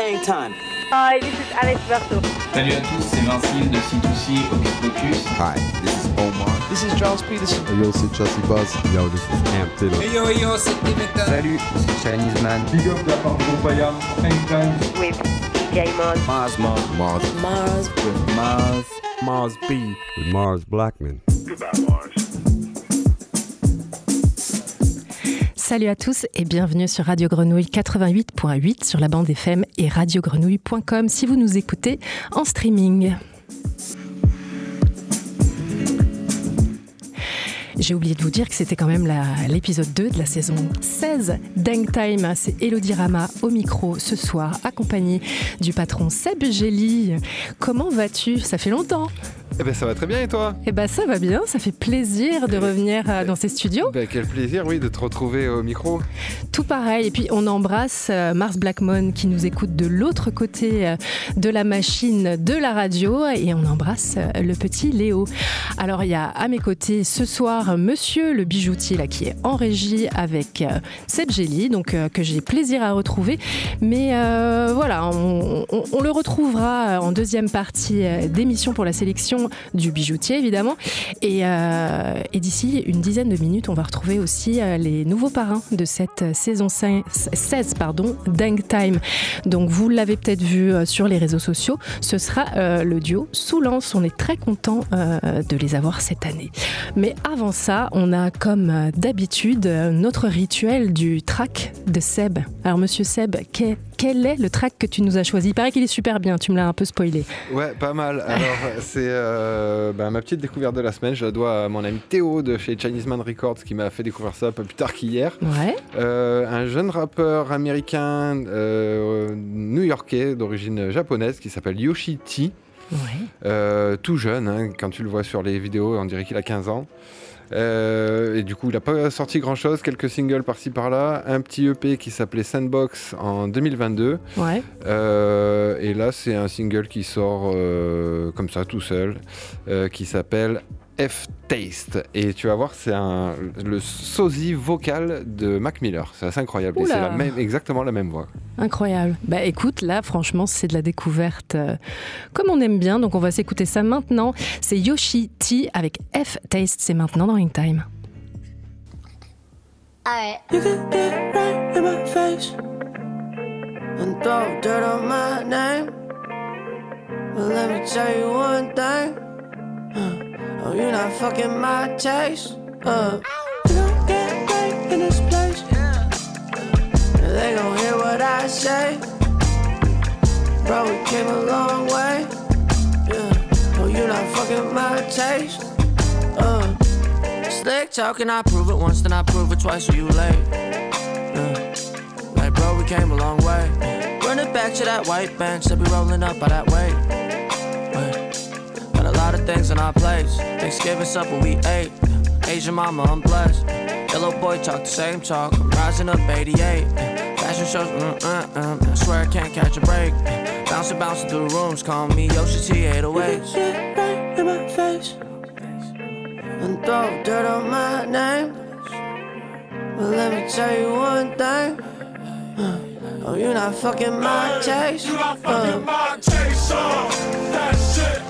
Hang time. Hi, this is Alex Berto. Salut à tous, c'est Vincile de C2C Hocus Pocus. Hi, this is Omar. This is Charles Peterson. Hey yo, c'est Chelsea Buzz. Yo, this is Cam Taylor. Hey yo, yo, c'est Dimitra. Salut, c'est Chinese Man. Big up la part de Paya, Anytime. With DJ Mars. Mars, Mars, Mars. Mars. With Mars. Mars B. With Mars Blackman. Goodbye, Salut à tous et bienvenue sur Radio Grenouille 88.8 sur la bande FM et radiogrenouille.com si vous nous écoutez en streaming. J'ai oublié de vous dire que c'était quand même l'épisode 2 de la saison 16 Dang Time. C'est Elodie Rama au micro ce soir, accompagnée du patron Seb Gély. Comment vas-tu? Ça fait longtemps. Eh ben ça va très bien et toi? Eh ben ça va bien, ça fait plaisir de revenir euh, dans ces studios. Ben quel plaisir oui de te retrouver au micro. Tout pareil. Et puis on embrasse euh, Mars Blackmon qui nous écoute de l'autre côté euh, de la machine de la radio et on embrasse le petit Léo. Alors il y a à mes côtés ce soir Monsieur le bijoutier là qui est en régie avec Seb Gély, donc que j'ai plaisir à retrouver. Mais voilà, on, on- on le retrouvera en deuxième partie d'émission pour la sélection du bijoutier évidemment. Et, euh, et d'ici une dizaine de minutes, on va retrouver aussi euh, les nouveaux parrains de cette saison 5 16 pardon, Dang Time. Donc vous l'avez peut-être vu euh, sur les réseaux sociaux, ce sera le duo Soulance. On est très content de les avoir cette année. Mais avant ça, on a comme d'habitude notre rituel du track de Seb. Alors monsieur Seb, quel, quel est le track que tu nous as choisi? Il paraît qu'il est super bien, tu me l'as un peu spoilé. Ouais pas mal. Alors c'est euh, ben, ma petite découverte de la semaine. Je la dois à mon ami Théo de chez Chinese Man Records qui m'a fait découvrir ça un peu plus tard qu'hier. Ouais. Euh, un jeune rappeur américain euh, new-yorkais d'origine japonaise qui s'appelle Yoshi T. Ouais. Tout jeune, hein, quand tu le vois sur les vidéos, on dirait qu'il a 15 ans. Euh, et du coup, il n'a pas sorti grand chose, quelques singles par-ci par-là, un petit EP qui s'appelait Sandbox en 2022. Ouais. Euh, et là, c'est un single qui sort euh, comme ça, tout seul, qui s'appelle F-Taste. Et tu vas voir, c'est un, le sosie vocal de Mac Miller. C'est assez incroyable. Et c'est la même, exactement la même voix. Incroyable. Bah écoute, là franchement c'est de la découverte euh, comme on aime bien, donc on va s'écouter ça maintenant. C'est Yoshi T avec F Taste, c'est maintenant dans Ring Time. Alright. You can get right in my face and throw dirt on my name. But let me tell you one thing. Uh, oh, you're not fucking my taste. Uh, gon' get right in this place. They gon' hear what I say. Bro, we came a long way. Yeah. Oh, you're not fucking my taste. Uh, slick talking, I prove it once, then I prove it twice, so you late. Yeah. Like, bro, we came a long way. Run it back to that white bench, that be rolling up by that way. Wait. Got a lot of things in our plates. Thanksgiving supper we ate. Asian mama, I'm blessed. Yellow boy talk the same talk. I'm rising up 88. Fashion shows, mm, mm, mm. I swear I can't catch a break. Bouncing, bouncing through the rooms, call me Yoshi T 808s. Get right in my face and throw dirt on my name. But let me tell you one thing. Uh, oh, you're not fucking my taste. You're not fucking my taste, uh. That shit,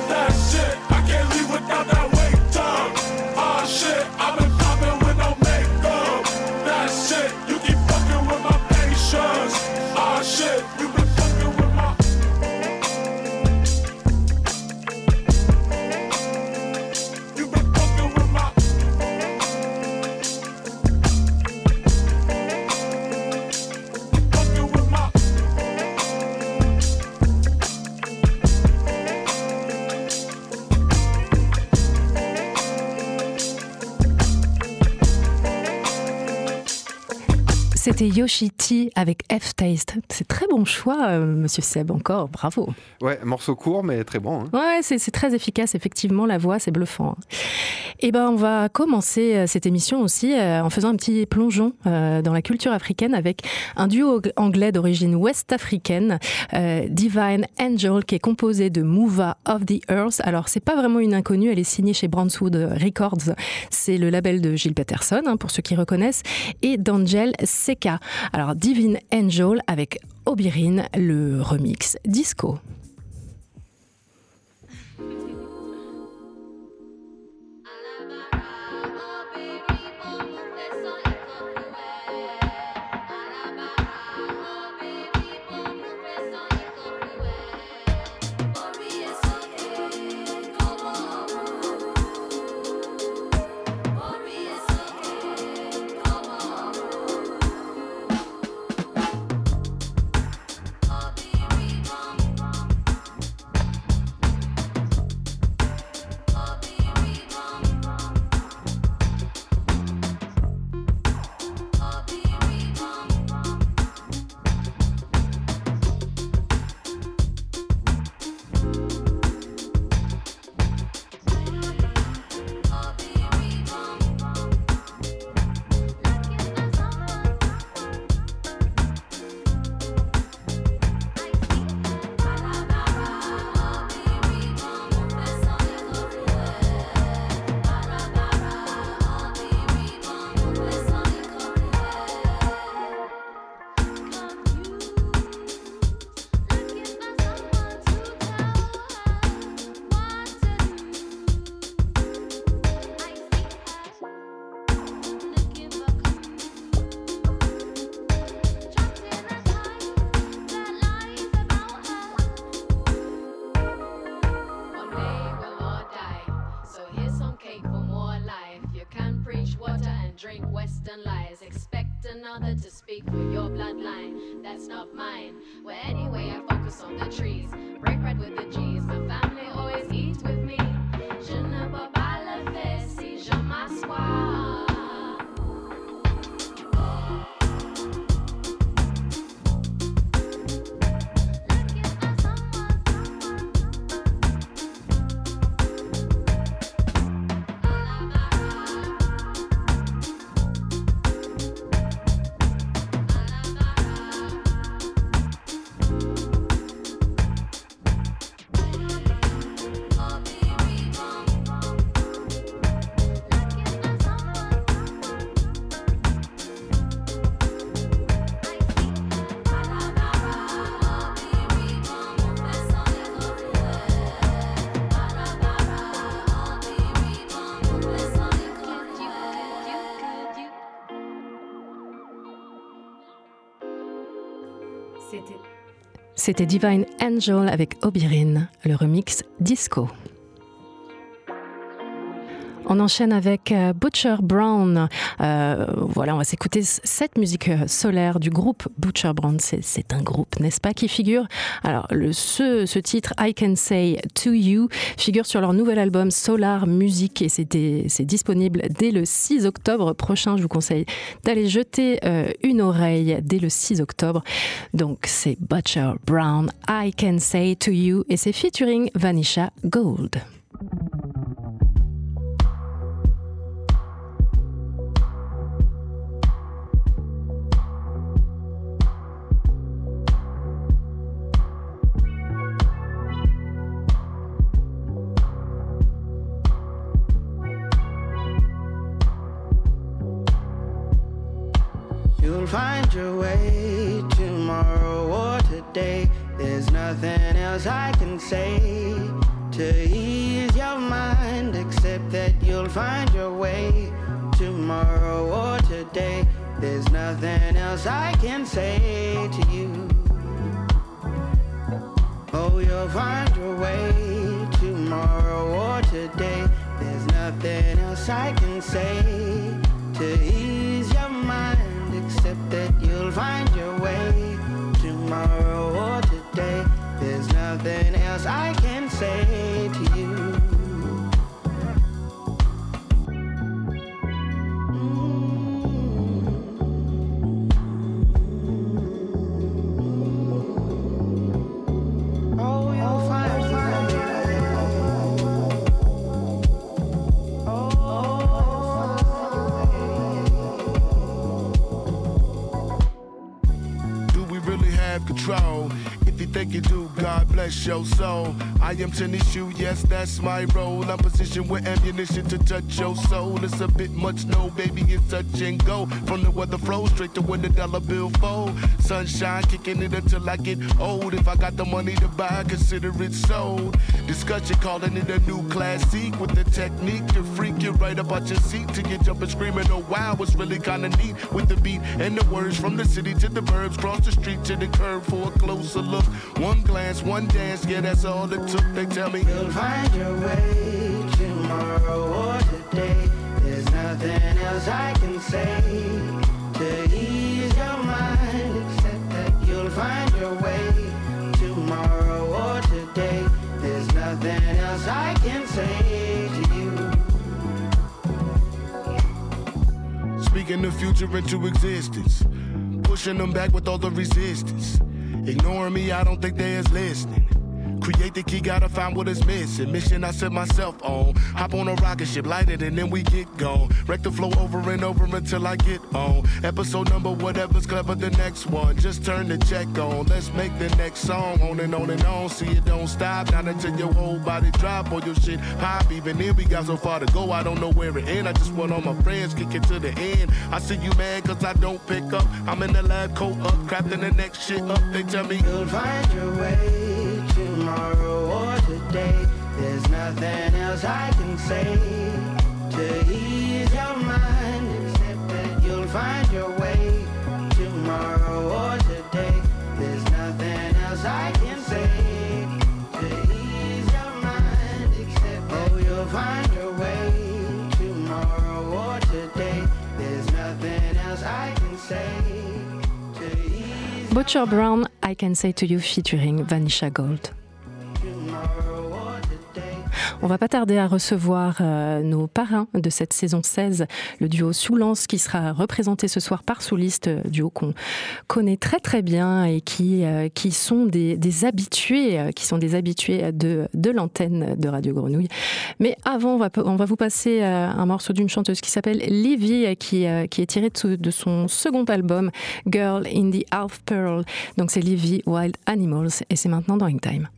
C'était Yoshi T avec F-Taste. C'est très bon choix, euh, monsieur Seb, encore. Bravo. Ouais, morceau court, mais très bon. hein. Ouais, c'est très efficace, effectivement, la voix, c'est bluffant. Et ben, on va commencer euh, cette émission aussi euh, en faisant un petit plongeon euh, dans la culture africaine avec un duo anglais d'origine ouest-africaine, Divine Angel, qui est composé de Mova of the Earth. Alors, c'est pas vraiment une inconnue, elle est signée chez Brownswood Records. C'est le label de Gilles Peterson, hein, pour ceux qui reconnaissent, et d'Angel Seka. Alors, Divine Angel avec Obirin, le remix disco. And drink Western lies. Expect another to speak for your bloodline. That's not mine. Well, anyway, I focus on the trees. Break bread with the G's. My family always eats with me. Je ne peux pas le faire si je m'assois. C'était Divine Angel avec Obirin, le remix disco. On enchaîne avec euh, Butcher Brown. Euh, voilà, on va s'écouter cette musique euh, solaire du groupe Butcher Brown. C'est- un groupe, n'est-ce pas, qui figure. Alors, ce, titre, I Can Say To You, figure sur leur nouvel album Solar Music et c'est disponible dès le 6 octobre prochain. Je vous conseille d'aller jeter une oreille dès le 6 octobre. Donc, c'est Butcher Brown, I Can Say To You et c'est featuring Vanisha Gold. You'll find your way tomorrow or today. There's nothing else I can say to ease your mind except that you'll find your way tomorrow or today. There's nothing else I can say to you. Oh, you'll find your way tomorrow or today. There's nothing else I can say to except find your way tomorrow or today. There's nothing else I can say think you do. God bless your soul. I am Tanishu, yes, that's my role. I'm positioned with ammunition to touch your soul. It's a bit much, no, baby, it's touch and go. From the weather flow straight to when the dollar bill fold. Sunshine kicking it until I get old. If I got the money to buy, consider it sold. Discussion calling it a new classic with the technique to freak you right up out your seat to get jumping screaming. Oh wow, it's really kinda neat with the beat and the words from the city to the burbs, cross the street to the curb for a closer look. One glance, one dance, yeah, that's all it took. They tell me you'll find your way tomorrow or today. There's nothing else I can say to ease your mind except that you'll find your way tomorrow or today. There's nothing else I can say to you. Speaking the future into existence, pushing them back with all the resistance. Ignoring me, I don't think they is listening. Create the key, gotta find what is missing. Mission I set myself on. Hop on a rocket ship, light it, and then we get gone. Wreck the flow over and over until I get on. Episode number, whatever's clever, the next one. Just turn the check on. Let's make the next song. On and on and on. See it don't stop. Not until your whole body drop or your shit pop. Even then, we got so far to go. I don't know where it end. I just want all my friends kick it to the end. I see you mad cause I don't pick up. I'm in the lab, coat up, crafting the next shit up. They tell me you'll find your way nothing else I can say to ease your mind except that you'll find your way tomorrow or today. There's nothing else I can say to ease your mind except that you'll find your way tomorrow or today. There's nothing else I can say. Butcher Brown, I Can Say to You featuring Vanisha Gold. On va pas tarder à recevoir euh, nos parrains de cette saison 16, le duo Soulance qui sera représenté ce soir par Souliste, euh, duo qu'on connaît très très bien et qui, euh, qui sont des, des, habitués, qui sont des habitués de, de l'antenne de Radio Grenouille. Mais avant, on va, vous passer un morceau d'une chanteuse qui s'appelle Livy, qui, qui est tiré de, de, son second album Girl in the Half Pearl. Donc c'est Livy Wild Animals et c'est maintenant dans Time.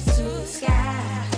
sussurrar.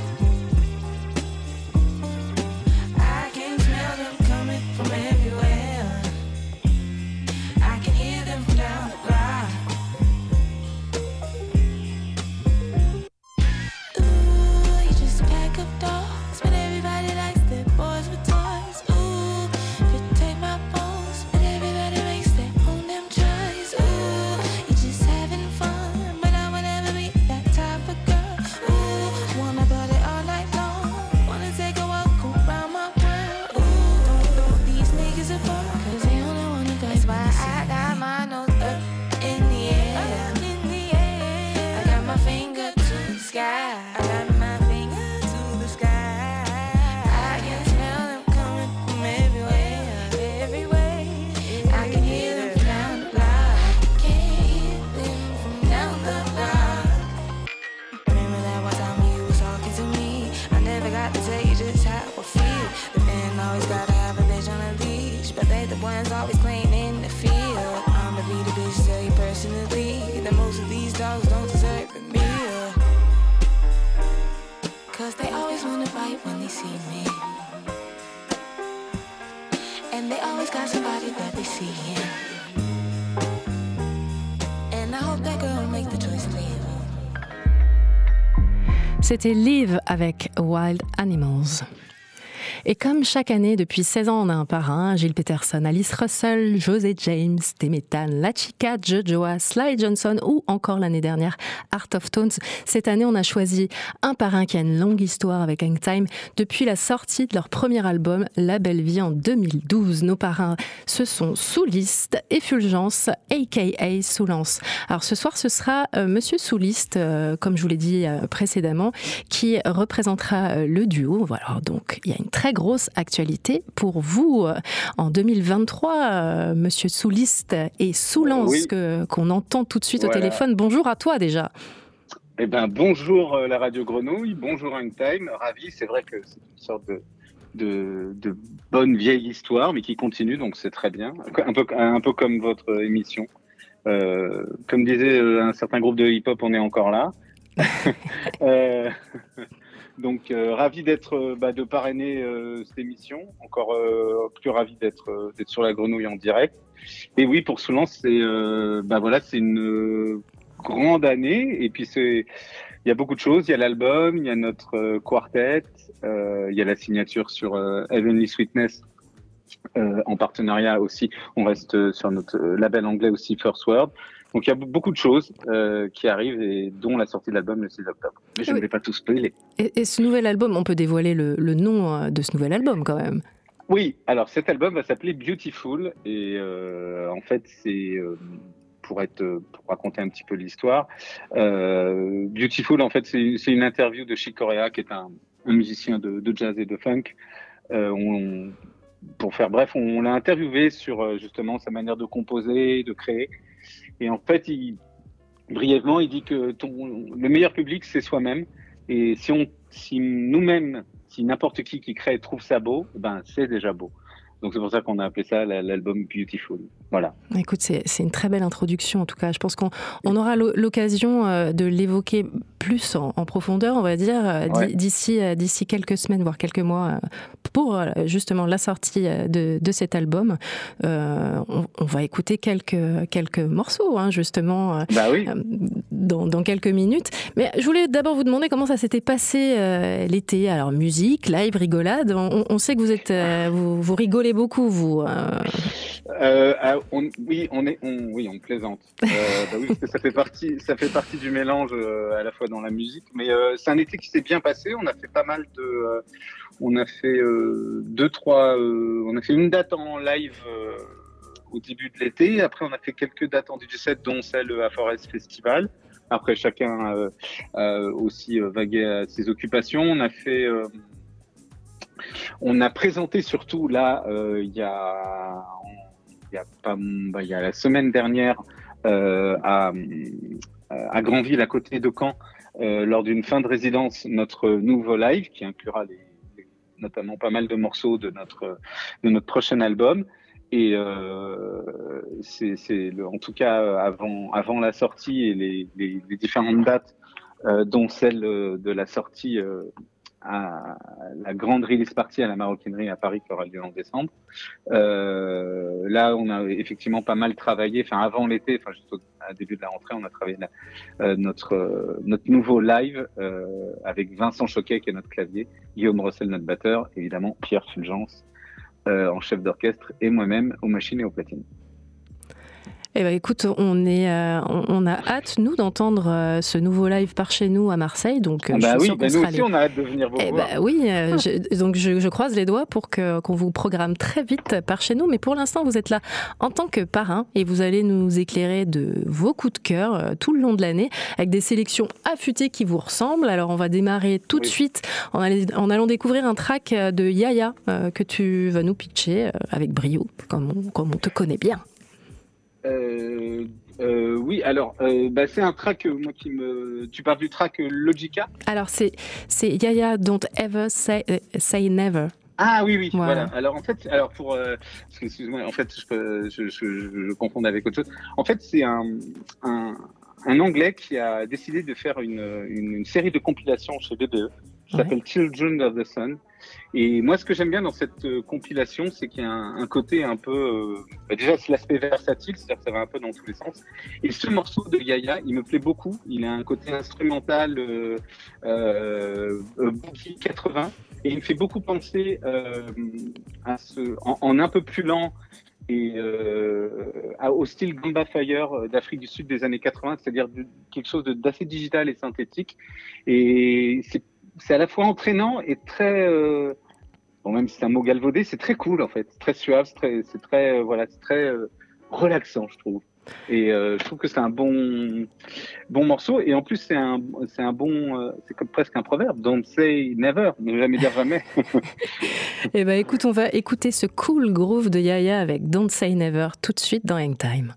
C'était Live avec Wild Animals. Et comme chaque année, depuis 16 ans, on a un parrain, Gilles Peterson, Alice Russell, José James, Temetan, La Chica, Jojoa, Sly Johnson ou encore l'année dernière Art of Tones. Cette année, on a choisi un parrain qui a une longue histoire avec Hangtime depuis la sortie de leur premier album La Belle Vie en 2012. Nos parrains, ce sont Souliste et Fulgence, aka Soulance. Alors ce soir, ce sera euh, Monsieur Souliste, euh, comme je vous l'ai dit euh, précédemment, qui représentera euh, le duo. Voilà, donc il y a une très grosse actualité pour vous en 2023, euh, Monsieur Souliste et Soulance, Oui. que- qu'on entend tout de suite au téléphone. Bonjour à toi déjà. Eh ben, bonjour euh, la radio Grenouille, bonjour Hangtime, ravi. C'est vrai que c'est une sorte de, de, de bonne vieille histoire, mais qui continue, donc c'est très bien. Un peu, un peu comme votre émission. Euh, comme disait un certain groupe de hip-hop, on est encore là. Euh, donc euh, ravi d'être, euh, bah, de parrainer euh, cette émission. Encore plus ravi d'être, d'être sur la Grenouille en direct. Et oui, pour Soulance, c'est, bah voilà, c'est une grande année. Et puis c'est, il y a beaucoup de choses. Il y a l'album, il y a notre quartet, euh, il y a la signature sur euh, Heavenly Sweetness en partenariat aussi. On reste sur notre label anglais aussi First Word. Donc il y a beaucoup de choses euh, qui arrivent et dont la sortie de l'album le 6 octobre. Mais je Oui. ne vais pas tout spoiler. Et, et ce nouvel album, on peut dévoiler le, le nom euh, de ce nouvel album quand même. Oui, alors cet album va s'appeler Beautiful et euh, en fait c'est euh, pour être pour raconter un petit peu l'histoire. Beautiful en fait c'est une interview de Chick Corea qui est un, un musicien de, de jazz et de funk. On- pour faire bref, on l'a interviewé sur justement sa manière de composer, de créer. Et en fait, il, brièvement, il dit que le meilleur public, c'est soi-même. Et si, si nous-mêmes, si n'importe qui qui crée trouve ça beau, ben c'est déjà beau. Donc c'est pour ça qu'on a appelé ça la- l'album Beautiful. Voilà. Écoute, c'est une très belle introduction en tout cas. Je pense qu'on on aura l'o- l'occasion euh, de l'évoquer plus en, en profondeur, on va dire, euh, d'i- Ouais. d'ici euh, d'ici quelques semaines, voire quelques mois, euh, pour justement la sortie de, de cet album. Euh, on, on va écouter quelques, quelques morceaux, hein, justement, Bah oui. dans, dans quelques minutes. Mais je voulais d'abord vous demander comment ça s'était passé euh, l'été. Alors, musique, live, rigolade. On, on sait que vous êtes, euh, vous, vous rigolez beaucoup, vous. Euh. Ah, oui, on est, oui, on plaisante. Euh, bah ça fait partie, ça fait partie du mélange euh, à la fois dans la musique. Mais c'est un été qui s'est bien passé. On a fait pas mal de, on a fait deux, trois, on a fait une date en live au début de l'été. Après, on a fait quelques dates en DJ set, dont celle à Forest Festival. Après, chacun a aussi vagué à ses occupations. On a fait on a présenté surtout là, il y a, il y a pas, bah, il y a la semaine dernière euh, à, à Granville, à côté de Caen, euh, lors d'une fin de résidence, notre nouveau live qui inclura les, notamment pas mal de morceaux de notre de notre prochain album. Et euh, c'est, en tout cas avant avant la sortie et les, les, différentes dates, euh, dont celle euh, de la sortie euh, à la grande release party à la maroquinerie à Paris qui aura lieu en décembre. Euh, là, on a effectivement pas mal travaillé. Enfin, avant l'été, enfin juste au début de la rentrée, on a travaillé euh, notre euh, notre nouveau live euh, avec Vincent Choquet qui est notre clavier, Guillaume Rossel notre batteur, évidemment Pierre Fulgence euh, en chef d'orchestre et moi-même aux machines et aux platines. Eh ben, écoute, on, est, euh, on, on a hâte, nous, d'entendre euh, ce nouveau live par chez nous à Marseille. Donc, euh, Ah je bah suis oui, bah nous aussi les- on a hâte de venir vous Eh voir. ben oui, euh, je- donc je, je croise les doigts pour que qu'on vous programme très vite par chez nous. Mais pour l'instant, vous êtes là en tant que parrain et vous allez nous éclairer de vos coups de cœur euh, tout le long de l'année avec des sélections affûtées qui vous ressemblent. Alors on va démarrer tout de suite en, allant découvrir un track euh, de Yaya euh, que tu vas nous pitcher euh, avec brio, comme on, comme on te connaît bien. Euh, Euh, oui, alors, euh, bah, c'est un track, euh, moi qui me. Tu parles du track Logica? Alors, c'est c'est Yaya Don't Ever Say, say Never. Ah oui, oui, Voilà. voilà. Alors en fait, alors pour, euh, excuse-moi, en fait, je, je, je, je, confonds avec autre chose. En fait, c'est un, un, un Anglais qui a décidé de faire une, une, une série de compilations chez BBE qui Ouais. s'appelle Children of the Sun. Et moi, ce que j'aime bien dans cette euh, compilation, c'est qu'il y a un, côté un peu, euh, bah, déjà, c'est l'aspect versatile, c'est-à-dire que ça va un peu dans tous les sens. Et ce morceau de Yaya, il me plaît beaucoup. Il a un côté instrumental, euh, euh, euh, boogie 80, et il me fait beaucoup penser euh, à ce, en, un peu plus lent et euh, au style Gamba Fire euh, d'Afrique du Sud des années 80, c'est-à-dire quelque chose d'assez digital et synthétique. Et c'est c'est à la fois entraînant et très, euh, bon même si c'est un mot galvaudé, c'est très cool en fait, c'est très suave, c'est très, c'est très, euh, voilà, c'est très euh, relaxant, je trouve. Et je trouve que c'est un bon, bon morceau. Et en plus, c'est un, c'est un bon, c'est comme presque un proverbe. Don't say never, ne jamais dire jamais. Eh ben, écoute, on va écouter ce cool groove de Yaya avec Don't Say Never tout de suite dans Hangtime.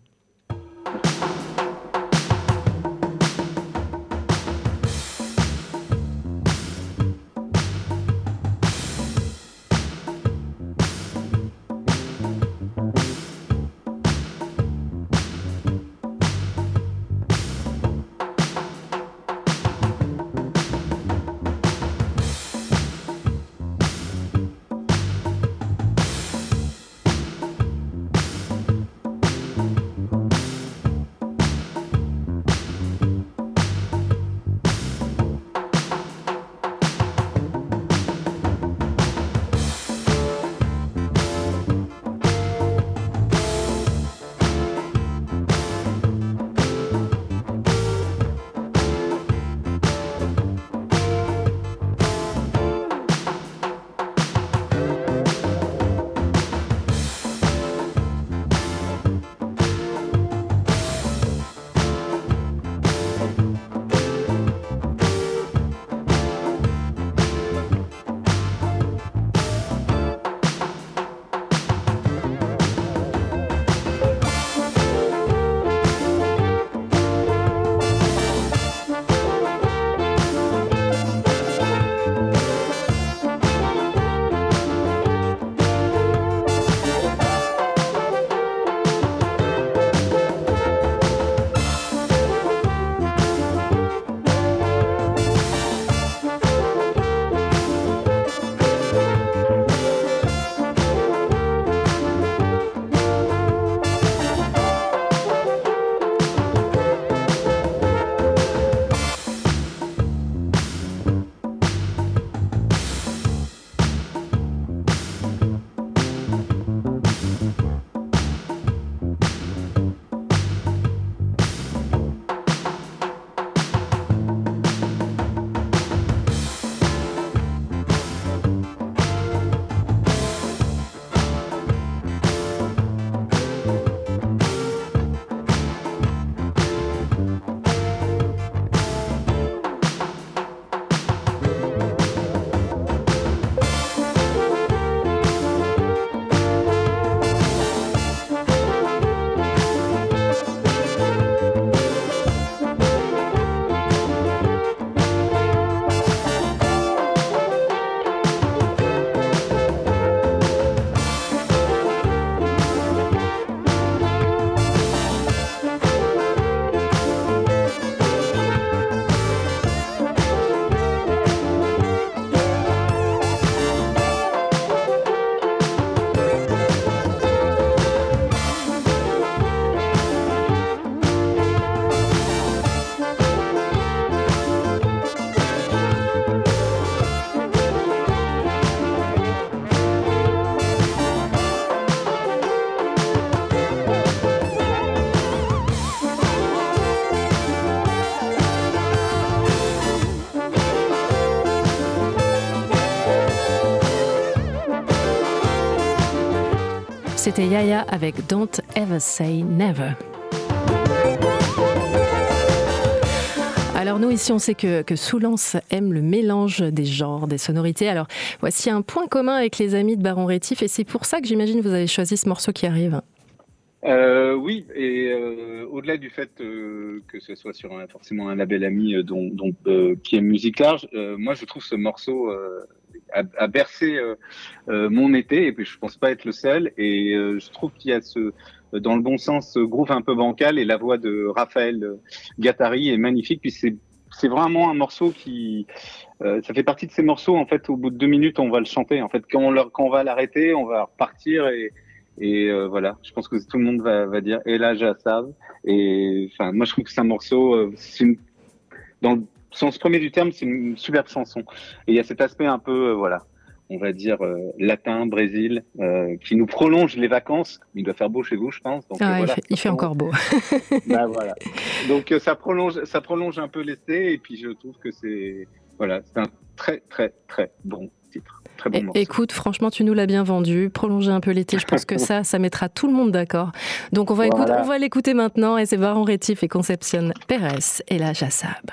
Yaya avec Don't Ever Say Never. Alors nous ici on sait que, que Soulance aime le mélange des genres, des sonorités. Alors voici un point commun avec les amis de Baron Rétif et c'est pour ça que j'imagine vous avez choisi ce morceau qui arrive. Euh, oui, et euh, au-delà du fait euh, que ce soit sur un, forcément un label ami dont, qui aime musique large, moi je trouve ce morceau a, a bercé euh, euh, mon été et puis je pense pas être le seul. Et euh, je trouve qu'il y a ce dans le bon sens ce groove un peu bancal et la voix de Raphaël Gattari est magnifique. Puis c'est c'est vraiment un morceau qui euh, ça fait partie de ces morceaux en fait au bout de deux minutes on va le chanter en fait quand on, leur, quand on va l'arrêter on va repartir et et euh, voilà, je pense que tout le monde va, va dire et là savent. Et enfin, moi je trouve que c'est un morceau, euh, c'est une- dans le sens premier du terme, c'est une superbe chanson. Et il y a cet aspect un peu, euh, voilà, on va dire euh, latin, Brésil, euh, qui nous prolonge les vacances. Il doit faire beau chez vous, je pense. Donc, Ah, il voilà, fait, il fait encore beau. bah, voilà. Donc ça prolonge, ça prolonge un peu l'été. Et puis je trouve que c'est, voilà, c'est un très très très bon titre, très bon morceau. Écoute, franchement, tu nous l'as bien vendu. Prolonger un peu l'été, je pense que ça, ça mettra tout le monde d'accord. Donc on va, écouter- Voilà. on va l'écouter maintenant. Et c'est Baron Rétif et Conception Pérez et la Jassab.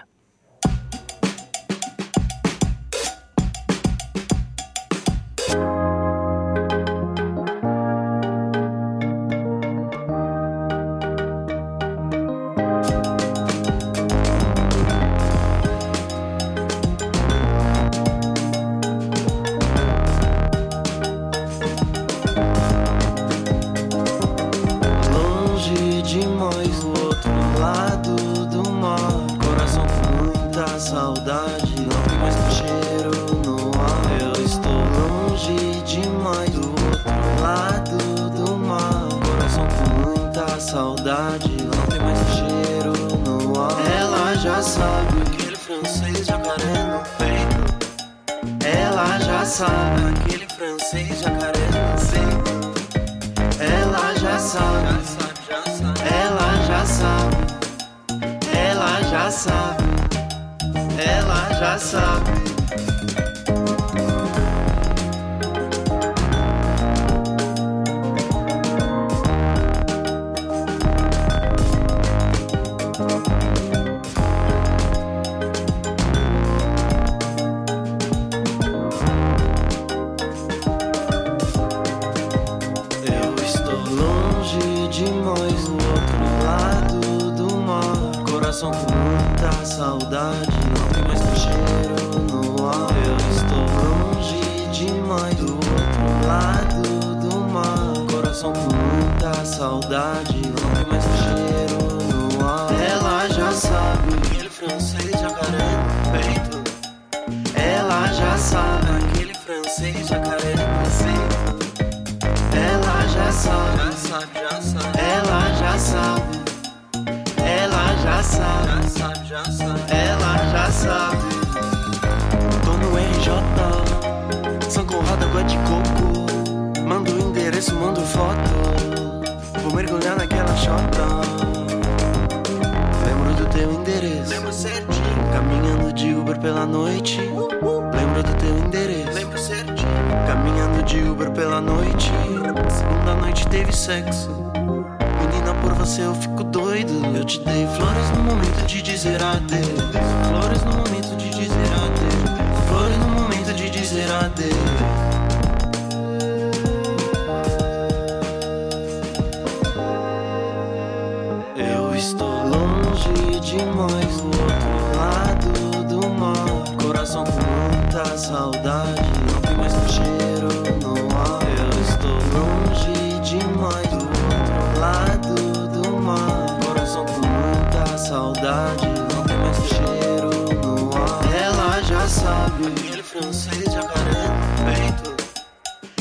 Francês jacaré no peito.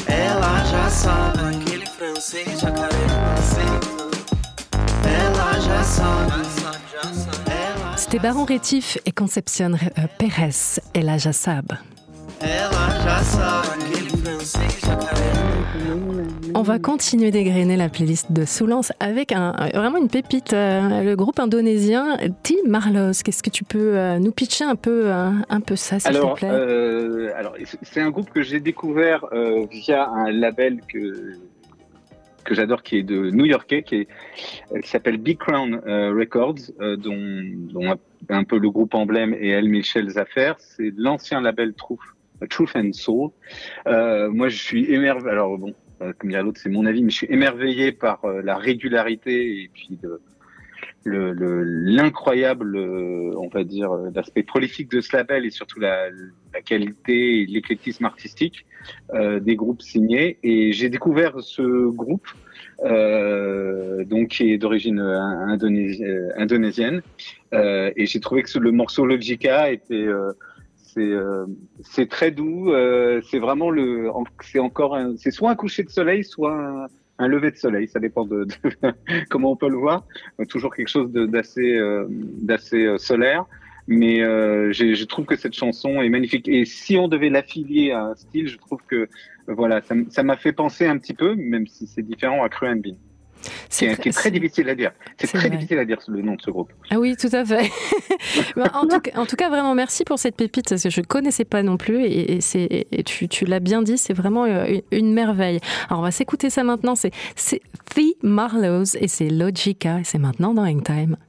Ela já sabe aquele francês jacaré no peito. Ela já sabe, ela, C'était Baron Rétif et Conception euh, Pérez Jassab. ela aquele francês jacaré On va continuer d'égrener la playlist de Soulance avec un, vraiment une pépite, euh, le groupe indonésien Tim Marlos. Qu'est-ce que tu peux euh, nous pitcher un peu, euh, un peu ça, s'il te plaît euh, alors c'est- un groupe que j'ai découvert euh, via un label que que j'adore, qui est de New-Yorkais, qui, est- qui s'appelle Big Crown euh, Records, euh, dont, dont un, peu le groupe emblème est El Michel Zaffer. C'est l'ancien label Truth, Truth and Soul. Euh, moi, je suis émerveillé. Alors bon, comme dirait l'autre, c'est mon avis, mais je suis émerveillé par euh, la régularité et puis de, le- le- l'incroyable, euh, on va dire, euh, l'aspect prolifique de ce label et surtout la, la qualité et l'éclectisme artistique euh, des groupes signés. Et j'ai découvert ce groupe, euh, donc qui est d'origine euh, indonési- euh, indonésienne, euh, et j'ai trouvé que le morceau Logica était euh, c'est euh, c'est très doux. euh, c'est vraiment le. C'est encore. C'est soit un coucher de soleil, soit un, lever de soleil. Ça dépend de, comment on peut le voir. Euh, Toujours quelque chose d'assez d'assez solaire. Mais je trouve que cette chanson est magnifique. Et si on devait l'affilier à un style, je trouve que voilà, ça m'a fait penser un petit peu, même si c'est différent, à Cruan Bean. Qui est, qui est très difficile à dire. C'est c'est très vrai. difficile à dire le nom de ce groupe. Ah oui, tout à fait. Bah, en, tout, cas- en tout cas, vraiment merci pour cette pépite, parce que je ne connaissais pas non plus, et, et c'est, et tu, tu l'as bien dit, c'est vraiment euh, une, une merveille. Alors on va s'écouter ça maintenant, c'est, c'est The Marlows, et c'est Logica, et c'est maintenant dans Hangtime. Logika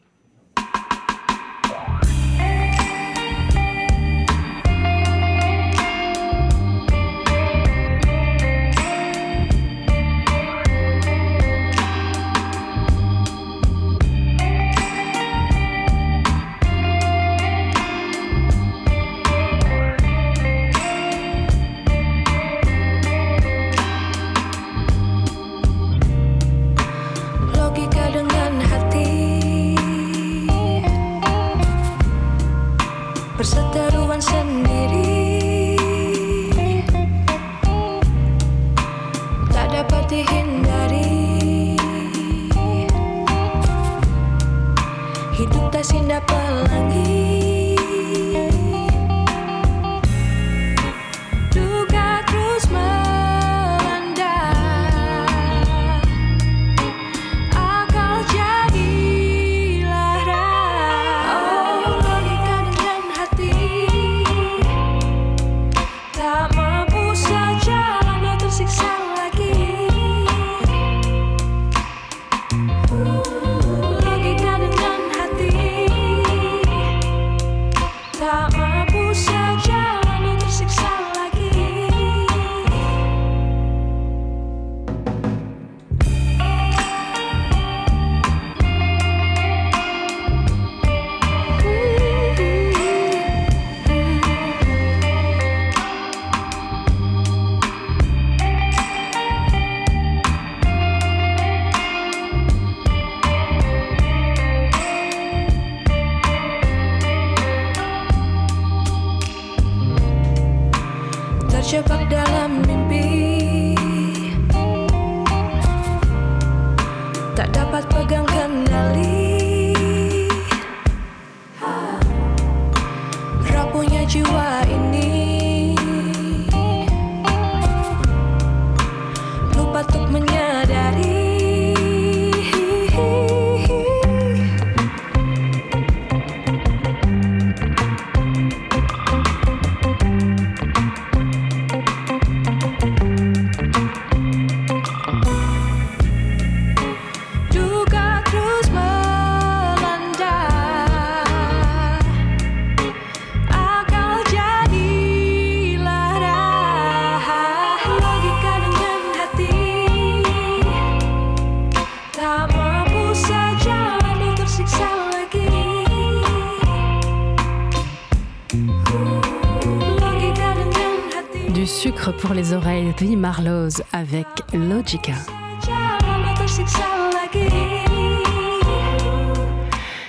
Marlows avec Logica.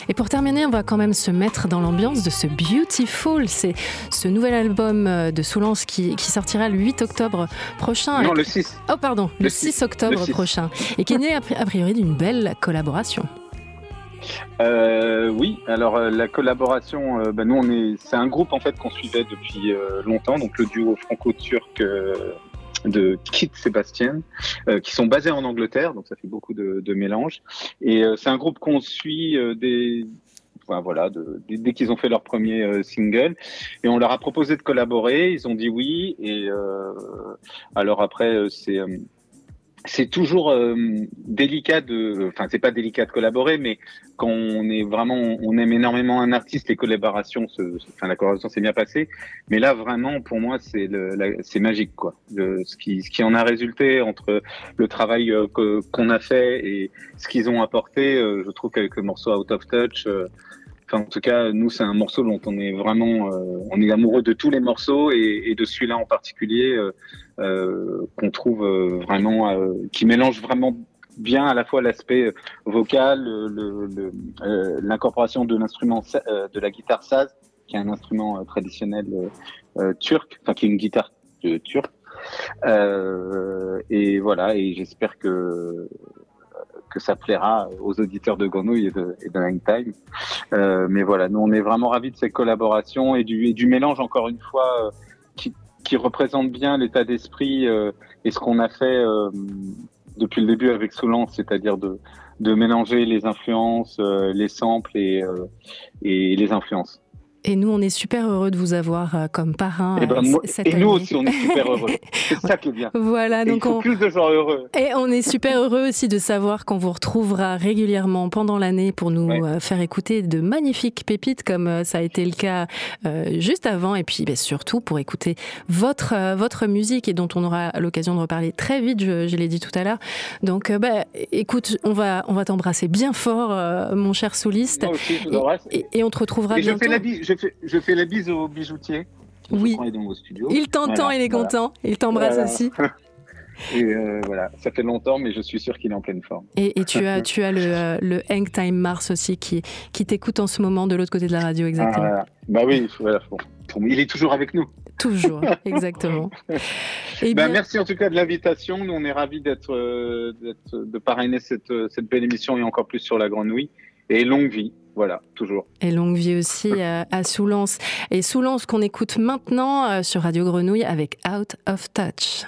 Et pour terminer, on va quand même se mettre dans l'ambiance de ce Beautiful. C'est ce nouvel album euh, de Soulance qui, qui sortira le 8 octobre prochain. Non, le 6. Oh, pardon, le, Le 6, 6, octobre le 6. prochain. Et qui est né a pri- a priori d'une belle collaboration. Euh, oui, alors euh, la collaboration, euh, bah, nous on est, c'est un groupe en fait qu'on suivait depuis longtemps, donc le duo franco-turc de Kit Sébastien, euh, qui sont basés en Angleterre, donc ça fait beaucoup de, de mélange. Et euh, c'est un groupe qu'on suit euh, des, enfin, voilà, de- dès, dès qu'ils ont fait leur premier euh, single, et on leur a proposé de collaborer, ils ont dit oui, et euh, alors après euh, c'est c'est toujours euh, délicat de, enfin c'est pas délicat de collaborer, mais quand on est vraiment, on aime énormément un artiste, les collaborations, se, enfin la collaboration s'est bien passée, mais là vraiment pour moi c'est c'est magique quoi. Le- ce qui, ce qui en a résulté entre le travail euh, qu'on a fait et ce qu'ils ont apporté, euh, je trouve qu'avec le morceau Out of Touch. En tout cas, nous, c'est un morceau dont on est vraiment, euh, on est amoureux de tous les morceaux et, et de celui-là en particulier, euh, euh, qu'on trouve vraiment, qui mélange vraiment bien à la fois l'aspect vocal, le- le- le- euh, l'incorporation de l'instrument, euh, de la guitare saz, qui est un instrument euh, traditionnel turc, enfin qui est une guitare turque. Et voilà, et j'espère que que ça plaira aux auditeurs de Grenouille et de, et. Euh, mais voilà, nous on est vraiment ravis de ces collaborations et du, et du mélange encore une fois euh, qui, qui représente bien l'état d'esprit euh, et ce qu'on a fait depuis le début avec Soulance, c'est-à-dire de, de mélanger les influences, les samples et les influences. Et nous, on est super heureux de vous avoir euh, comme parrain et, ben, euh, moi- cette et nous aussi, on est super heureux. C'est ça qui est bien. Voilà, Et donc il faut on- plus de gens heureux. Et on est super heureux aussi de savoir qu'on vous retrouvera régulièrement pendant l'année pour nous euh, faire écouter de magnifiques pépites comme ça a été le cas juste avant et puis ben, surtout pour écouter votre, votre musique et dont on aura l'occasion de reparler très vite, je, je l'ai dit tout à l'heure. Donc ben, écoute, on va, on va t'embrasser bien fort mon cher soliste Moi aussi, je vous et, et- et on te retrouvera je bientôt. fais, la bise, je, fais, je fais la bise au bijoutier. Oui. Il est dans vos studios. Il t'entend, Voilà, il est voilà. content, il t'embrasse Voilà. aussi. Et euh, voilà, ça fait longtemps, mais je suis sûr qu'il est en pleine forme. Et, et tu as, tu as le, euh, le Hang Time Mars aussi qui, qui t'écoute en ce moment de l'autre côté de la radio, exactement. Ah. Bah oui, il est toujours avec nous. Toujours, exactement. Eh Bah, bien- merci en tout cas de l'invitation. Nous, on est ravis d'être, euh, de parrainer cette, cette belle émission et encore plus sur la grenouille. Et longue vie, voilà, toujours. Et longue vie aussi euh, à Soulance. Et Soulance qu'on écoute maintenant euh, sur Radio Grenouille avec Out of Touch.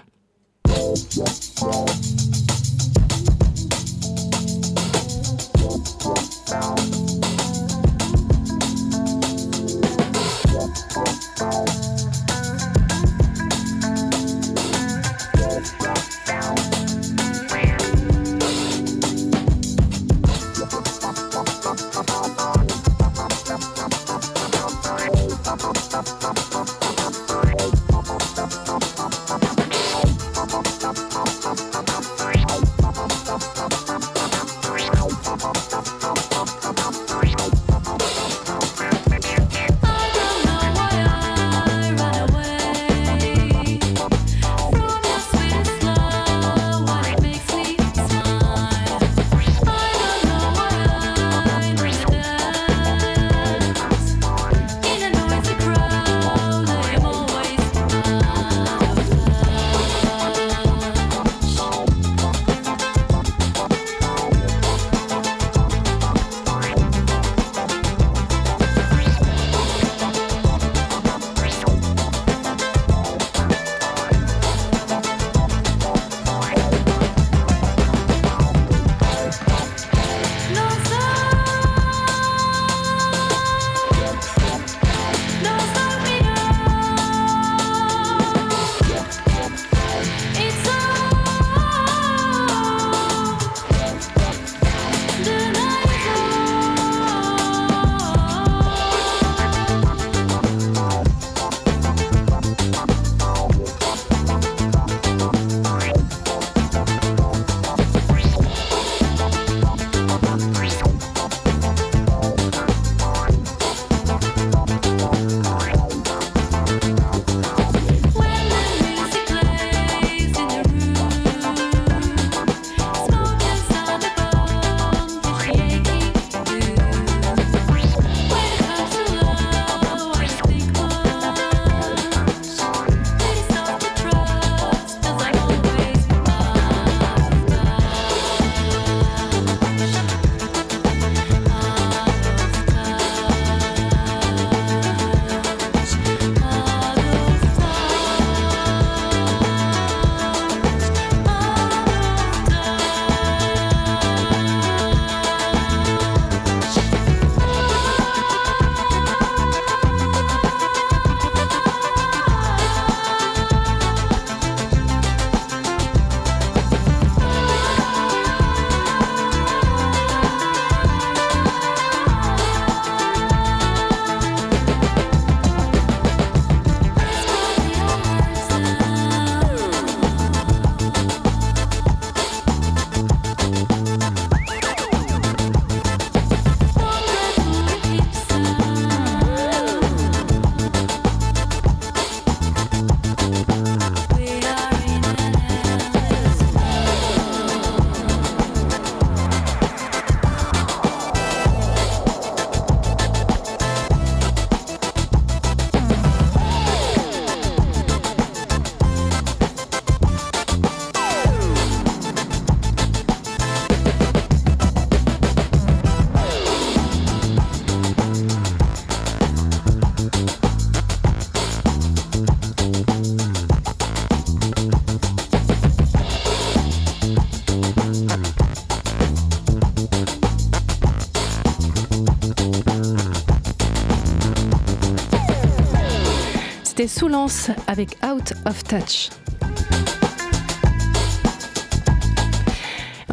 C'était Soulance avec Out of Touch.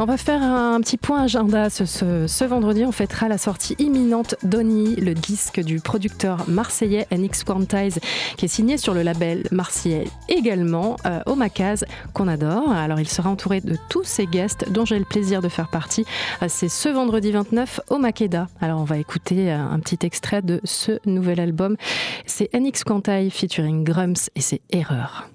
On va faire un petit point agenda. Ce, ce- vendredi, on fêtera la sortie imminente d'Oni, le disque du producteur marseillais NX Quantize, qui est signé sur le label marseillais également, euh, au Macaz, qu'on adore. Alors, il sera entouré de tous ses guests, dont j'ai le plaisir de faire partie. Euh, C'est ce vendredi 29 au Makeda. Alors, on va écouter euh, un petit extrait de ce nouvel album. C'est NX Quantize featuring Grumps et c'est Erreur.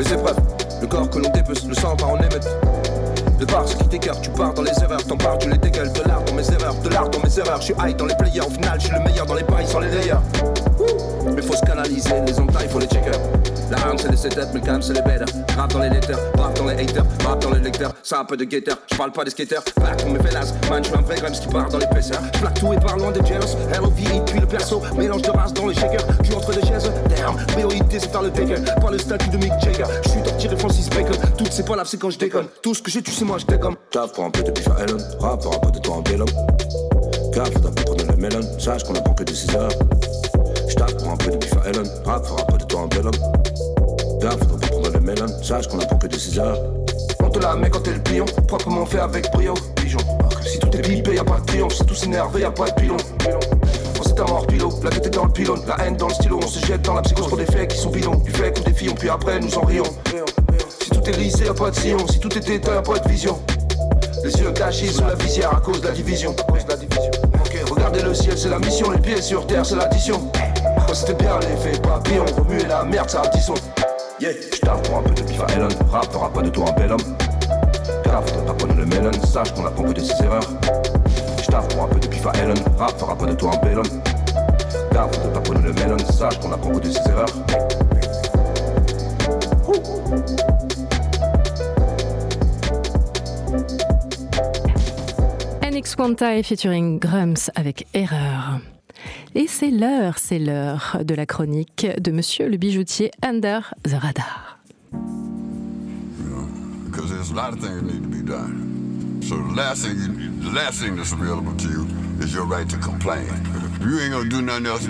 Les épreuves, le corps que l'on dépece, le sang part en émeute. De par ce qui tu pars dans les erreurs, t'en pars, tu les dégueules, de l'art dans mes erreurs, de l'art dans mes erreurs, je suis high dans les players, au final je suis le meilleur dans les paris sans les layers. Mais faut se canaliser, les entailles, faut les checker. La hargne c'est les setups, mais le calme c'est les bêtes. Rap dans les lecteurs, rap dans les haters, rap dans les lecteurs, c'est un peu de guetteur. Je parle pas des skaters, back pour mes fellas, man, je un vrai Grimes qui part dans l'épaisseur. Je plaque tout et par loin des jealous, LOV puis le perso, mélange de race dans les shakers, tu entre des chaises, damn, priorité c'est par le taker, pas le statut de Mick Jagger. Je suis torturé Francis Bacon, toutes ces palabres c'est quand je déconne. Tout ce que j'ai tu sais moi je dégomme. J'taffe pour un peu de bif à Ellen, rap pour un peu de toi en bellum. Gaffe, t'as pu prendre le melon, sache qu'on a pas que de 6 heures. Pour un peu de bif à Ellen, rap pour un peu de toi en bellum. Gaffe, t'as pu prendre le melon, sache qu'on a pas que de 6 heures. On te la met quand t'es le pion, proprement fait avec brio, pigeon. Si tout est bipé, y'a pas de triomphe, si tout s'énerve, y'a pas de pilon. On s'est mort pilot, la tête est dans le pylône, la haine dans le stylo, on se jette dans la psychose pour des faits qui sont bidons. Du fait des filles, puis après nous en rions. Tout est lissé, y'a pas de sillon, si tout est éteint, y'a pas de vision. Les yeux cachés sous la visière à cause de la division. À regardez le ciel, c'est la mission, les pieds sur terre, c'est l'addition. Oh, c'était bien l'effet papillon, remuer la merde, ça a disson. Yeah, j'taffe pour un peu de pif à Ellen, rap, t'auras pas de toi un bel homme. Gaffe, t'as pas le melon, sache qu'on apprend que de ses erreurs. J'taffe pour un peu de pif à Ellen, rap, t'auras pas de toi un bel homme. Gaffe, t'as pas le melon, sache qu'on apprend que de ses erreurs. NX Quantai featuring Grumps avec Erreur. Et c'est l'heure, c'est l'heure de la chronique de monsieur le bijoutier Under the Radar. because there's a lot of things that need to be done. So the last thing, you, the last thing that's available to you is your right to complain. If you ain't gonna do nothing else,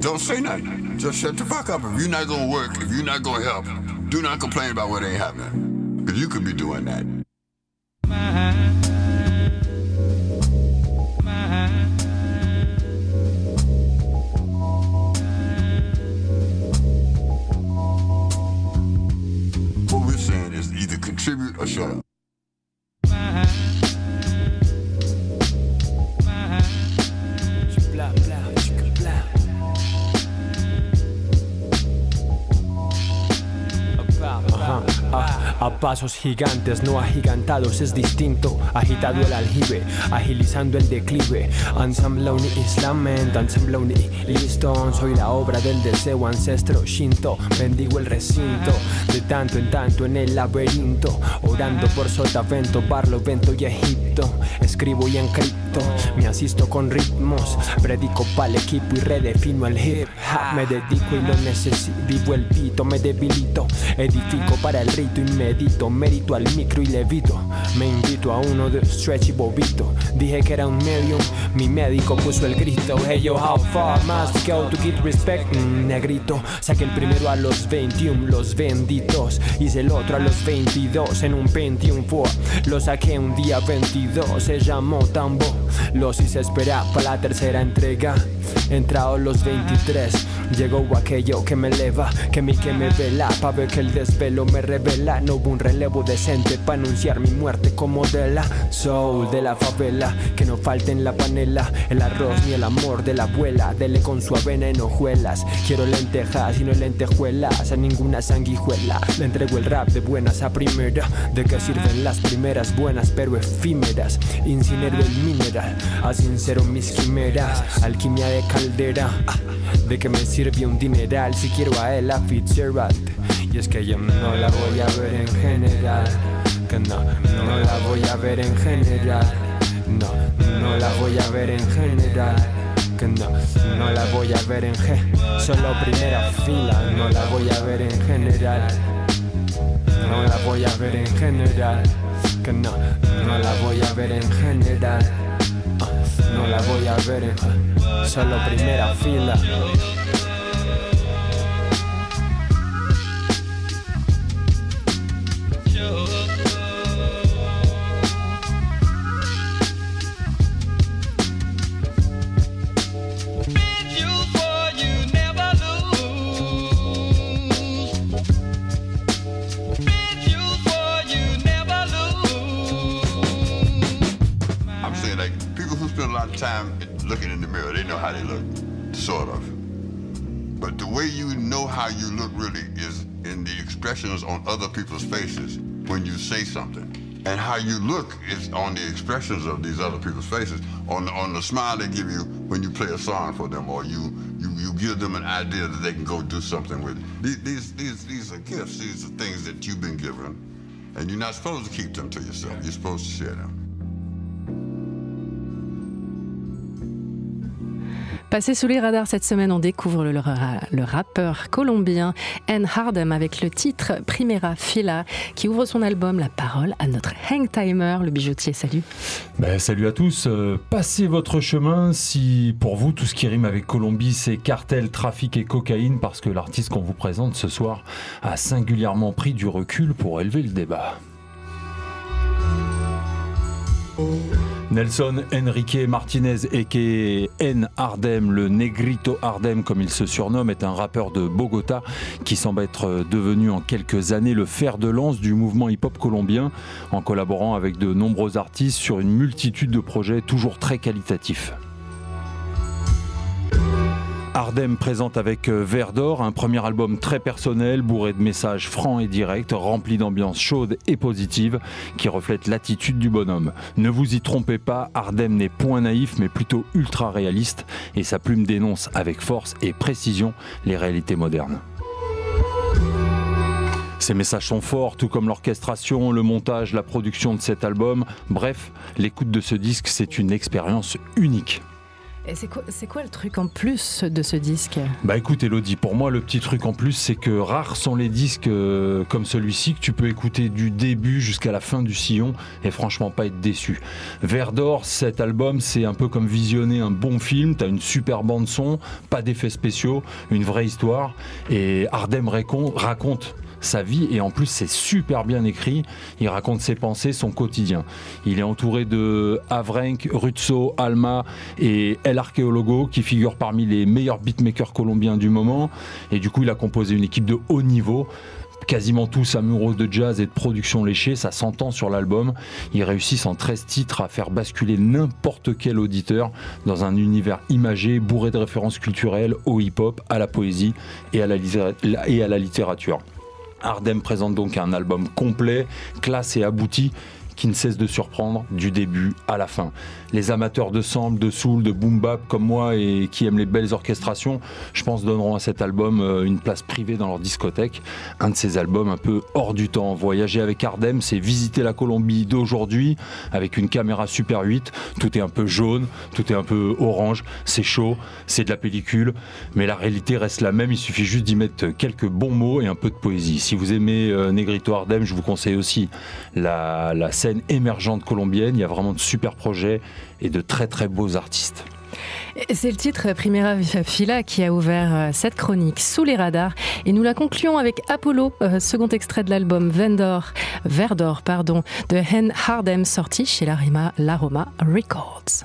don't say nothing. Just shut the fuck up. If you're not gonna work, if you're not gonna help, do not complain about what ain't happening. Because you could be doing that. Contribute or up. Ajá, ah, a pasos gigantes, no agigantados, es distinto. Agitado el aljibe, agilizando el declive. Ensamble un islamento, ensamble un listo. Soy la obra del deseo ancestro Shinto. Bendigo el recinto, de tanto en tanto en el laberinto. Orando por Sotavento, Barlovento y Egipto. Escribo y encripto, me asisto con ritmos. Predico pa'l equipo y redefino el hip. Me dedico y lo necesito. Vivo el pito, me debilito. Edifico para el rito y medito. Mérito al micro y levito. Me invito a uno de stretch y bobito. Dije que era un medium, mi médico puso el grito. Hey yo, how far must go to get respect? Mm, negrito, saqué el primero a los 21, los benditos. Hice el otro a los 22 en un Pentium 4. Lo saqué un día 22, se llamó Tambo. Los hice esperar para la tercera entrega. Entrados los 23, llegó aquello que me eleva, que mi que me vela, pa' ver que el desvelo me revela. No hubo un relevo decente pa' anunciar mi muerte como de la soul de la favela. Que no falte en la panela el arroz ni el amor de la abuela. Dele con su avena en hojuelas. Quiero lentejas y no lentejuelas, a ninguna sanguijuela. Le entrego el rap de buenas a primera. ¿De qué sirven las primeras buenas pero efímeras? Incinero el mineral, a sincero mis quimeras. Alquimia de caldera, ¿de qué me sirve un dineral si quiero a ella Fitzgerald? Y es que yo no la voy a ver en general, que no, no la voy a ver en general, no, no la voy a ver en general, que no, no la voy a ver en G, solo primera fila, no la voy a ver en general. No la voy a ver en general, que no, no la voy a ver en general. No la voy a ver en solo primera fila. People's faces when you say something. And how you look is on the expressions of these other people's faces, on on the smile they give you when you play a song for them, or you you, you give them an idea that they can go do something with. These these these, these are gifts. These are things that you've been given, and you're not supposed to keep them to yourself. You're supposed to share them. Passé sous les radars cette semaine, on découvre le, ra- le rappeur colombien N. Hardem avec le titre Primera Fila qui ouvre son album La parole à notre hangtimer, le bijoutier. Salut. Ben, salut à tous, Euh, passez votre chemin si pour vous tout ce qui rime avec Colombie c'est cartel, trafic et cocaïne parce que l'artiste qu'on vous présente ce soir a singulièrement pris du recul pour élever le débat. Nelson Enrique Martinez, a.k.a. N. Hardem, le Negrito Hardem comme il se surnomme, est un rappeur de Bogota qui semble être devenu en quelques années le fer de lance du mouvement hip-hop colombien en collaborant avec de nombreux artistes sur une multitude de projets toujours très qualitatifs. Ardem présente avec euh, Vert d'Or un premier album très personnel, bourré de messages francs et directs, rempli d'ambiance chaude et positive, qui reflète l'attitude du bonhomme. Ne vous y trompez pas, Ardem n'est point naïf, mais plutôt ultra réaliste, et sa plume dénonce avec force et précision les réalités modernes. Ces messages sont forts, tout comme l'orchestration, le montage, la production de cet album. Bref, l'écoute de ce disque, c'est une expérience unique. Et c'est quoi, le truc en plus de ce disque? Bah écoute Elodie, pour moi le petit truc en plus c'est que rares sont les disques euh, comme celui-ci que tu peux écouter du début jusqu'à la fin du sillon et franchement pas être déçu. Vert d'or, cet album c'est un peu comme visionner un bon film, t'as une super bande son, pas d'effets spéciaux, une vraie histoire. Et Ardem racon- raconte sa vie et en plus c'est super bien écrit. Il raconte ses pensées, son quotidien. Il est entouré de Avrenk, Ruzzo, Alma et El Archeologo qui figurent parmi les meilleurs beatmakers colombiens du moment. Et du coup, il a composé une équipe de haut niveau. Quasiment tous amoureux de jazz et de production léchée, ça s'entend sur l'album. Ils réussissent en 13 titres à faire basculer n'importe quel auditeur dans un univers imagé, bourré de références culturelles, au hip-hop, à la poésie et à la, littéra- et à la littérature. Ardem présente donc un album complet, classe et abouti qui ne cesse de surprendre du début à la fin. Les amateurs de sample, de soul, de boom bap comme moi et qui aiment les belles orchestrations, je pense donneront à cet album euh, une place privée dans leur discothèque. Un de ces albums un peu hors du temps. Voyager avec Ardem, c'est visiter la Colombie d'aujourd'hui avec une caméra Super 8. Tout est un peu jaune, tout est un peu orange, c'est chaud, c'est de la pellicule, mais la réalité reste la même. Il suffit juste d'y mettre quelques bons mots et un peu de poésie. Si vous aimez euh, Negrito Ardem, je vous conseille aussi la, la scène émergente colombienne. Il y a vraiment de super projets et de très très beaux artistes. C'est le titre Primera Fila qui a ouvert euh, cette chronique sous les radars et nous la concluons avec Apollo, euh, second extrait de l'album Vendor, Verdor pardon, de Hen Hardem sorti chez l'Arima l'Aroma Records.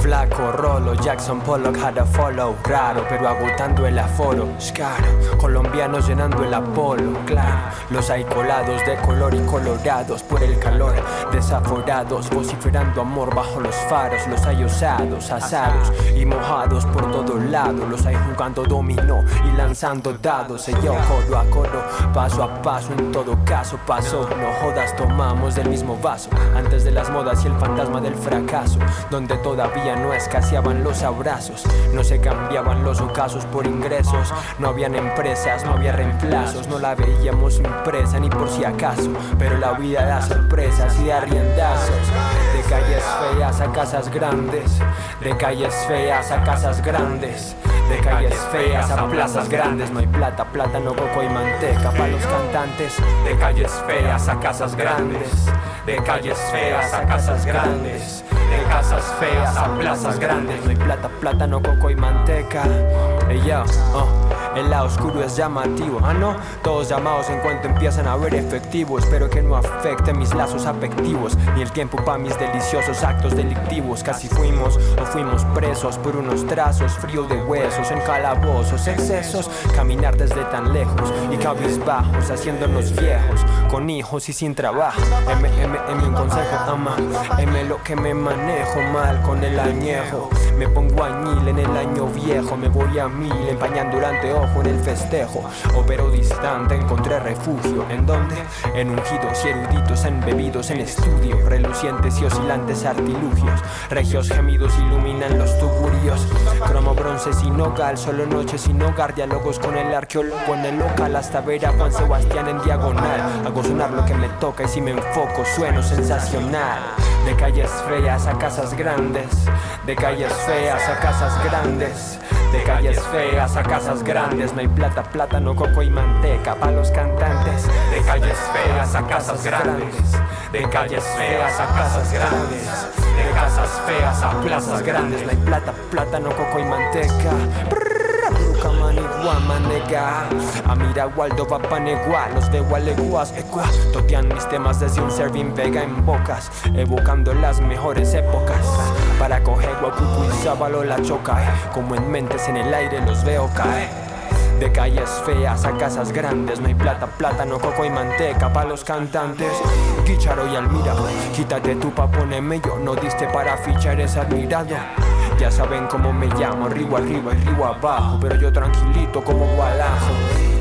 Flaco, Rolo, Jackson Pollock had a follow. Raro, pero agotando el aforo. Scaro, colombianos llenando el Apolo. Claro, los hay colados de color y colorados por el calor. Desaforados, vociferando amor bajo los faros. Los hay osados, asados y mojados por todo lado. Los hay jugando dominó y lanzando dados. Yo codo a codo, paso a paso. En todo caso, pasó. No jodas, tomamos del mismo vaso. Antes de las modas y el fantasma del fracaso. Donde todavía no escaseaban los abrazos. No se cambiaban los ocasos por ingresos. No habían empresas, no había reemplazos. No la veíamos impresa ni por si acaso. Pero la vida da sorpresas y da riendazos. De calles feas a casas grandes. De calles feas a casas grandes. De calles feas a plazas grandes. No hay plata, plátano, coco y manteca para los cantantes. De calles feas a casas grandes. De calles feas a casas grandes. De casas feas a plazas grandes. No hay plata, plátano, coco y manteca. Ey, yo, oh, el lado oscuro es llamativo. Ah, no, todos llamados en cuanto empiezan a ver efectivo. Espero que no afecte mis lazos afectivos. Ni el tiempo para mis deliciosos actos delictivos. Casi fuimos o fuimos presos por unos trazos. Frío de huesos, en calabozos, excesos. Caminar desde tan lejos y cabizbajos, haciéndonos viejos. Con hijos y sin trabajo. M, M, M, un consejo, ama. M, lo que me manejo mal con el añejo. Me pongo añil en el año viejo. Me voy a mil empañando el en el festejo. Opero distante, encontré refugio. ¿En dónde? En ungidos y eruditos, embebidos en estudio. Relucientes y oscilantes artilugios. Regios gemidos iluminan los tugurios. Cromo bronce sin hogar, solo noche sin hogar. Diálogos con el arqueólogo en el local hasta ver a Juan Sebastián en diagonal. Hago sonar lo que me toca y si me enfoco sueno sensacional. De calles feas a casas grandes. De calles feas a casas grandes. De calles feas a casas grandes. No hay plata, plátano, coco y manteca para los cantantes. De calles feas a casas grandes. De calles feas a casas grandes. De casas feas a plazas grandes. No hay plata, plátano, coco y manteca. Amira Waldo Papanegua Los de Gualeguas. Ecua Totean mis temas desde un serving vega en bocas Evocando las mejores épocas. Para coger Guacucu y Sábalo la choca Como en mentes en el aire los veo caer. De calles feas a casas grandes, no hay plata, plátano, coco y manteca para los cantantes. Guicharo y Almira, quítate tu pa' poneme yo, no diste para fichar, eres admirado. Ya saben cómo me llamo, río arriba y río abajo, pero yo tranquilito como gualajo.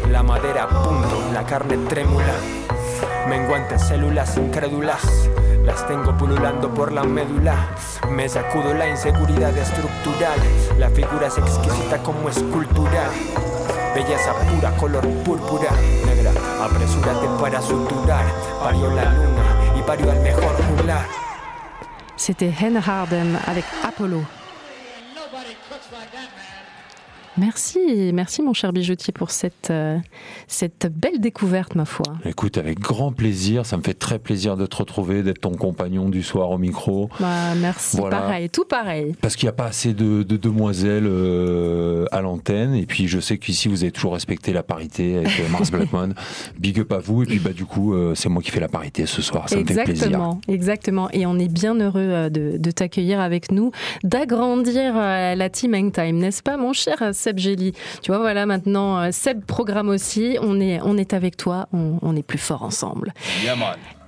La madera a punto, la carne trémula, menguantes células incrédulas. Las tengo pululando por la médula. Me sacudo la inseguridad estructural. La figura es exquisita como escultural. Belleza pura, color púrpura, negra. Apresúrate para suturar. Parió la luna y parió al mejor juglar. C'était Hen Harden avec Apollo. Merci, merci mon cher bijoutier pour cette, euh, cette belle découverte, ma foi. Écoute, avec grand plaisir, ça me fait très plaisir de te retrouver, d'être ton compagnon du soir au micro. Bah, merci, Voilà. pareil, tout pareil. Parce qu'il n'y a pas assez de, de demoiselles euh, à l'antenne. Et puis je sais qu'ici, vous avez toujours respecté la parité avec euh, Mars Blackmon. Big up à vous. Et puis bah, du coup, euh, c'est moi qui fais la parité ce soir. Ça me fait plaisir. Exactement, exactement. Et on est bien heureux de, de t'accueillir avec nous, d'agrandir la team Hangtime, n'est-ce pas, mon cher Seb Gély Tu vois, voilà, maintenant, euh, Seb programme aussi. On est, on est avec toi, on, on est plus fort ensemble.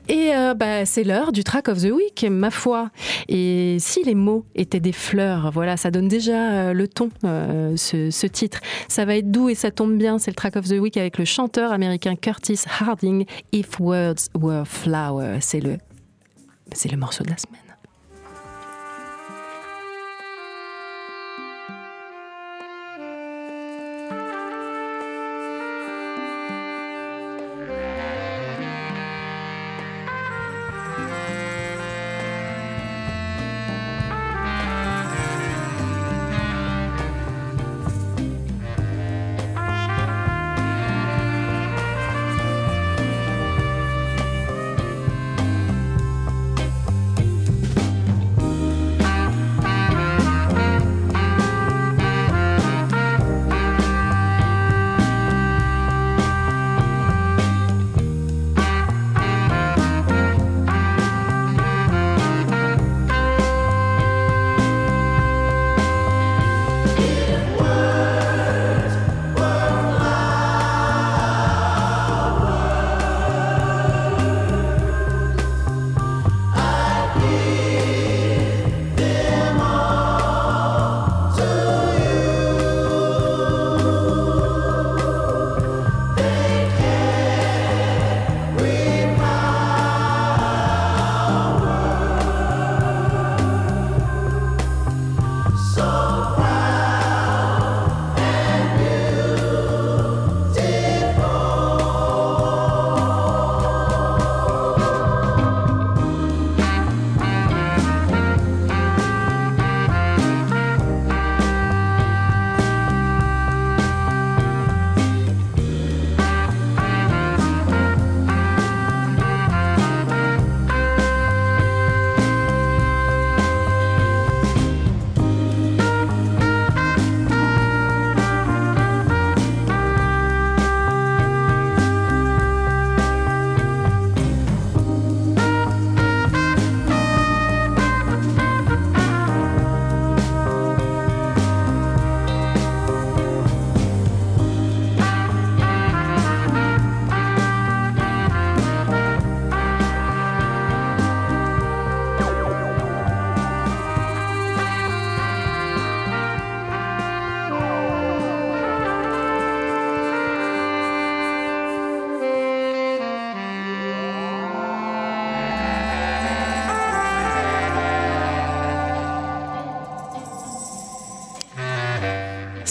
Et euh, bah, c'est l'heure du track of the week, ma foi. Et si les mots étaient des fleurs, voilà, ça donne déjà euh, le ton, euh, ce, ce titre. Ça va être doux et ça tombe bien. C'est le track of the week avec le chanteur américain Curtis Harding. If words were flowers, c'est le, c'est le morceau de la semaine.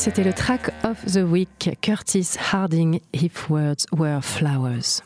C'était le track of the week, Curtis Harding, If Words Were Flowers.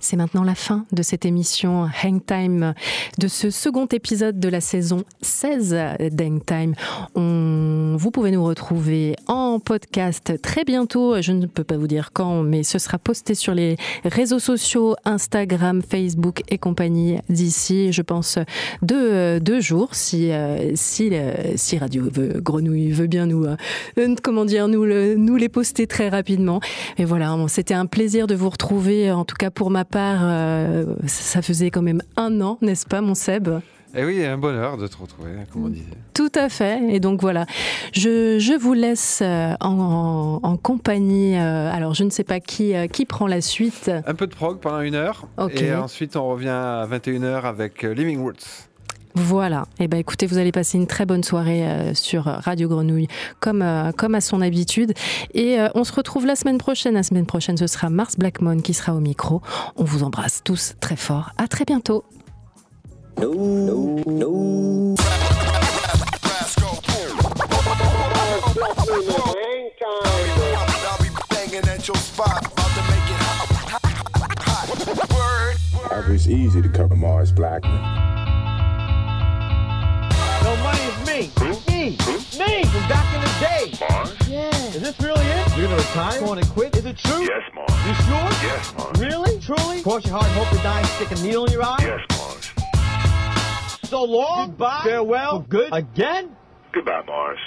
C'est maintenant la fin de cette émission Hang Time, de ce second épisode de la saison 16 d'Hang Time. Vous pouvez nous retrouver en podcast très bientôt. Je ne peux pas vous dire quand, mais ce sera posté sur les réseaux sociaux, Instagram, Facebook et compagnie d'ici, je pense, deux, deux jours, si, euh, euh, si Radio veut, Grenouille veut bien nous, euh, comment dire, nous, le- nous les poster très rapidement. Et voilà, c'était un plaisir de vous retrouver, en tout cas pour ma part, euh, ça faisait quand même un an, n'est-ce pas, mon Seb? Et oui, un bonheur de te retrouver, comme on disait. Tout à fait. Et donc voilà, je, je vous laisse euh, en, en- en compagnie. euh, alors je ne sais pas qui, euh, qui prend la suite. Un peu de prog pendant une heure. Et ensuite, on revient à 21h avec Living Roots. Voilà. Et ben écoutez, vous allez passer une très bonne soirée euh, sur Radio Grenouille, comme euh, comme à son habitude. Et euh, on se retrouve la semaine prochaine. La semaine prochaine, ce sera Mars Blackmon qui sera au micro. On vous embrasse tous très fort. À très bientôt. No money is me. Me. Me from back in the day. Mars? Yeah. Is this really it? You're gonna retire? You Going to quit? Is it true? Yes, Mars. You sure? Yes, Mars. Really? Truly? Cross your heart and hope to die and stick a needle in your eye? Yes, Mars. So long. Goodbye. Farewell. For good. Again? Goodbye, Mars.